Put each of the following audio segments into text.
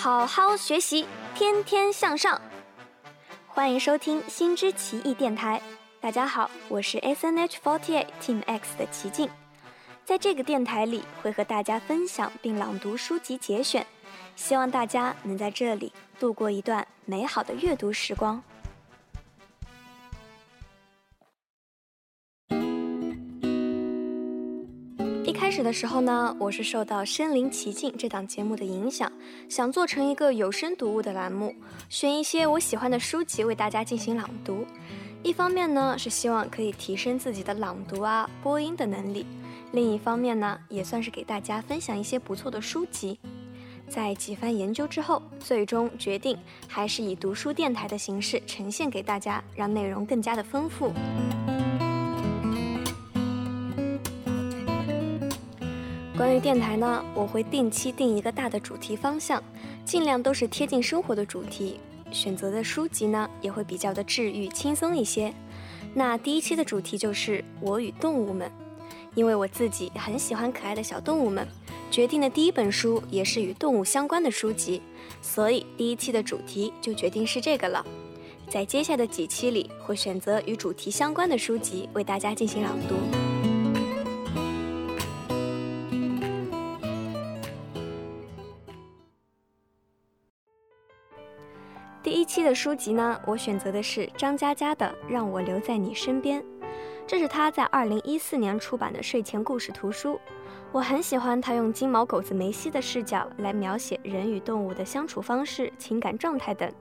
好好学习，天天向上。欢迎收听新知奇异电台。大家好，我是 S N H 48 Team X 的齐静。在这个电台里，会和大家分享并朗读书籍节选，希望大家能在这里度过一段美好的阅读时光。的时候呢，我是受到《身临其境》这档节目的影响，想做成一个有声读物的栏目，选一些我喜欢的书籍为大家进行朗读。一方面呢，是希望可以提升自己的朗读啊、播音的能力；另一方面呢，也算是给大家分享一些不错的书籍。在几番研究之后，最终决定还是以读书电台的形式呈现给大家，让内容更加的丰富。关于电台呢，我会定期定一个大的主题方向，尽量都是贴近生活的主题。选择的书籍呢，也会比较的治愈、轻松一些。那第一期的主题就是我与动物们，因为我自己很喜欢可爱的小动物们，决定的第一本书也是与动物相关的书籍，所以第一期的主题就决定是这个了。在接下来的几期里，会选择与主题相关的书籍为大家进行朗读。第一期的书籍呢，我选择的是张嘉佳的《让我留在你身边》，这是他在二零一四年出版的睡前故事图书。我很喜欢他用金毛狗子梅西的视角来描写人与动物的相处方式、情感状态等。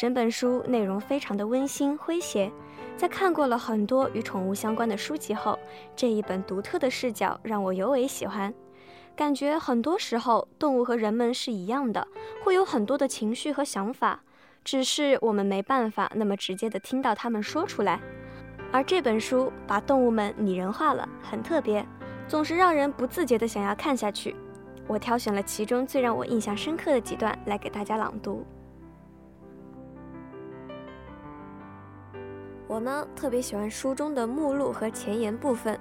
整本书内容非常的温馨诙谐，在看过了很多与宠物相关的书籍后，这一本独特的视角让我尤为喜欢。感觉很多时候，动物和人们是一样的，会有很多的情绪和想法，只是我们没办法那么直接的听到他们说出来。而这本书把动物们拟人化了，很特别，总是让人不自觉的想要看下去。我挑选了其中最让我印象深刻的几段来给大家朗读。我呢，特别喜欢书中的目录和前言部分。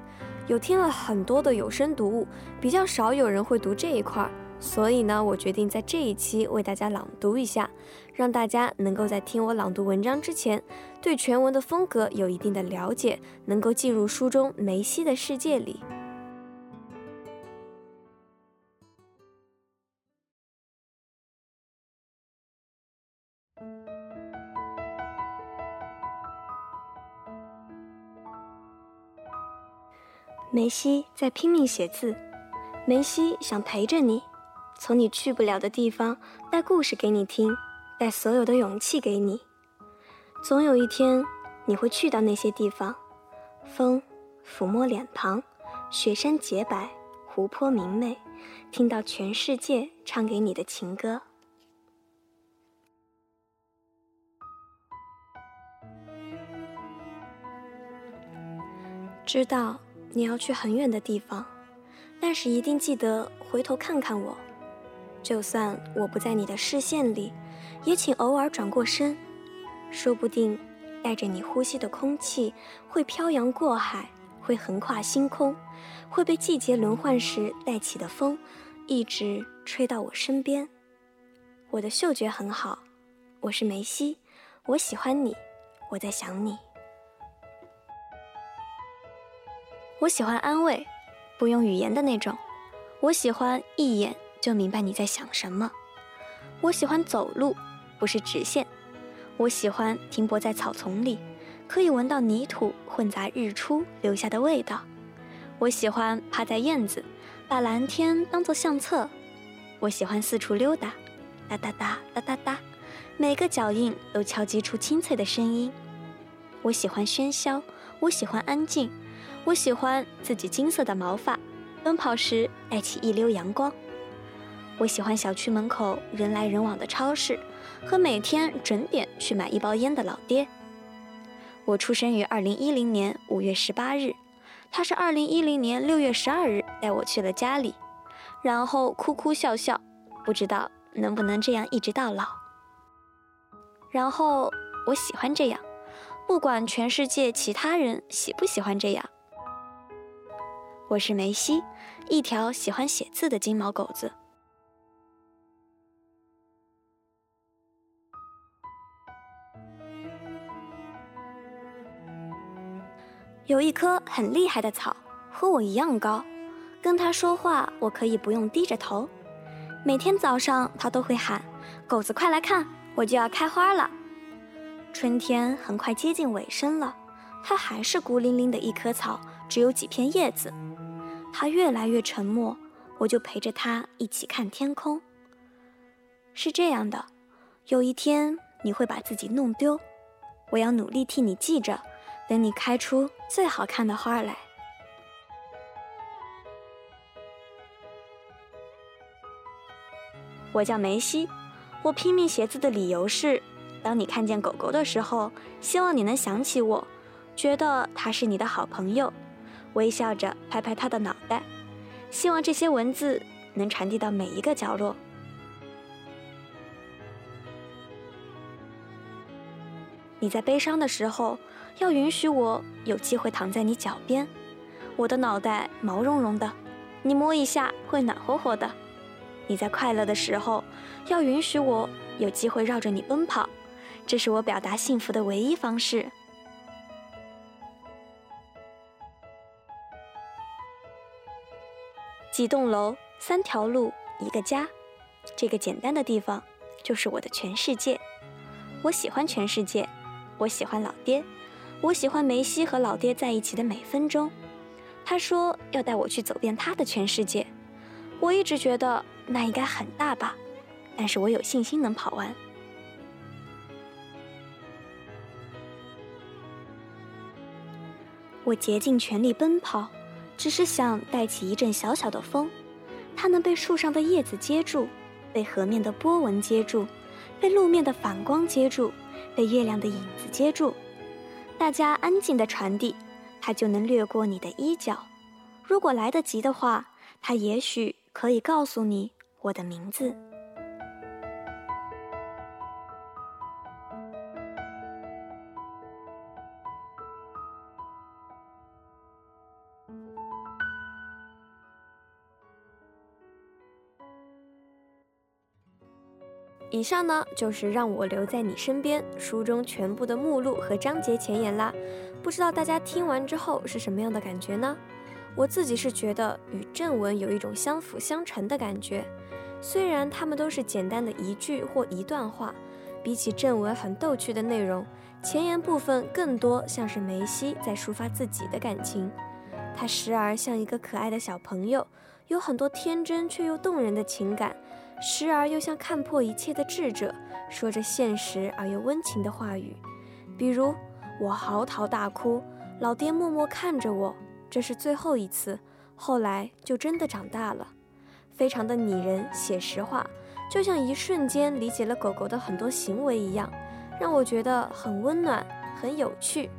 有听了很多的有声读物，比较少有人会读这一块儿，所以呢，我决定在这一期为大家朗读一下，让大家能够在听我朗读文章之前，对全文的风格有一定的了解，能够进入书中梅西的世界里。梅西在拼命写字，梅西想陪着你，从你去不了的地方带故事给你听，带所有的勇气给你。总有一天你会去到那些地方，风抚摸脸庞，雪山洁白，湖泊明媚，听到全世界唱给你的情歌。知道。你要去很远的地方，但是一定记得回头看看我。就算我不在你的视线里，也请偶尔转过身。说不定，带着你呼吸的空气会漂洋过海，会横跨星空，会被季节轮换时带起的风，一直吹到我身边。我的嗅觉很好，我是梅西，我喜欢你，我在想你。我喜欢安慰，不用语言的那种。我喜欢一眼就明白你在想什么。我喜欢走路，不是直线。我喜欢停泊在草丛里，可以闻到泥土混杂日出留下的味道。我喜欢趴在院子，把蓝天当作相册。我喜欢四处溜达，哒哒哒哒哒哒，每个脚印都敲击出清脆的声音。我喜欢喧嚣，我喜欢安静。我喜欢自己金色的毛发，奔跑时带起一溜阳光。我喜欢小区门口人来人往的超市，和每天准点去买一包烟的老爹。我出生于二零一零年五月十八日，他是二零一零年六月十二日带我去了家里，然后哭哭笑笑，不知道能不能这样一直到老。然后我喜欢这样，不管全世界其他人喜不喜欢这样。我是梅西一条喜欢写字的金毛狗子。有一棵很厉害的草和我一样高跟它说话我可以不用低着头。每天早上它都会喊狗子快来看我就要开花了。春天很快接近尾声了它还是孤零零的一棵草只有几片叶子他越来越沉默，我就陪着他一起看天空。是这样的，有一天你会把自己弄丢，我要努力替你记着。等你开出最好看的花来。我叫梅西，我拼命写字的理由是：当你看见狗狗的时候，希望你能想起我，觉得它是你的好朋友，微笑着拍拍他的脑袋。希望这些文字能传递到每一个角落。你在悲伤的时候。要允许我有机会躺在你脚边，我的脑袋毛茸茸的，你摸一下会暖和和的。你在快乐的时候，要允许我有机会绕着你奔跑，这是我表达幸福的唯一方式。几栋楼，三条路，一个家，这个简单的地方就是我的全世界。我喜欢全世界，我喜欢老爹。我喜欢梅西和老爹在一起的每分钟。他说要带我去走遍他的全世界。我一直觉得那应该很大吧，但是我有信心能跑完。我竭尽全力奔跑，只是想带起一阵小小的风。它能被树上的叶子接住，被河面的波纹接住，被路面的反光接住，被月亮的影子接住。大家安静的传递，它就能掠过你的衣角。如果来得及的话，它也许可以告诉你我的名字。以上呢就是让我留在你身边书中全部的目录和章节前言啦，不知道大家听完之后是什么样的感觉呢？我自己是觉得与正文有一种相辅相成的感觉，虽然它们都是简单的一句或一段话，比起正文很逗趣的内容，前言部分更多像是梅西在抒发自己的感情，他时而像一个可爱的小朋友，有很多天真却又动人的情感。时而又像看破一切的智者，说着现实而又温情的话语，比如我嚎啕大哭，老爹默默看着我，这是最后一次，后来就真的长大了，非常的拟人写实化，就像一瞬间理解了狗狗的很多行为一样，让我觉得很温暖，很有趣。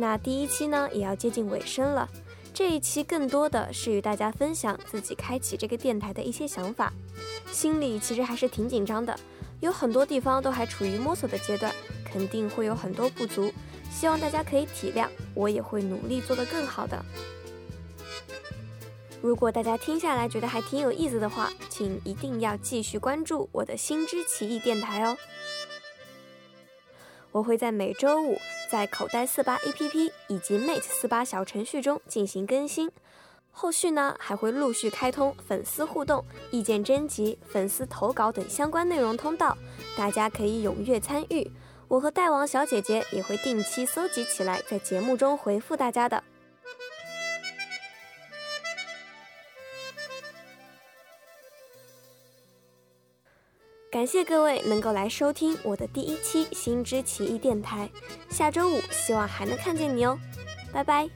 那第一期呢也要接近尾声了，这一期更多的是与大家分享自己开启这个电台的一些想法，心里其实还是挺紧张的，有很多地方都还处于摸索的阶段，肯定会有很多不足，希望大家可以体谅，我也会努力做得更好的。如果大家听下来觉得还挺有意思的话，请一定要继续关注我的新知奇异电台哦，我会在每周五。在口袋四八 APP 以及 Mate 四八小程序中进行更新，后续呢还会陆续开通粉丝互动、意见征集、粉丝投稿等相关内容通道，大家可以踊跃参与。我和戴王小姐姐也会定期搜集起来，在节目中回复大家的。感谢各位能够来收听我的第一期星之奇异电台，下周五希望还能看见你哦，拜拜。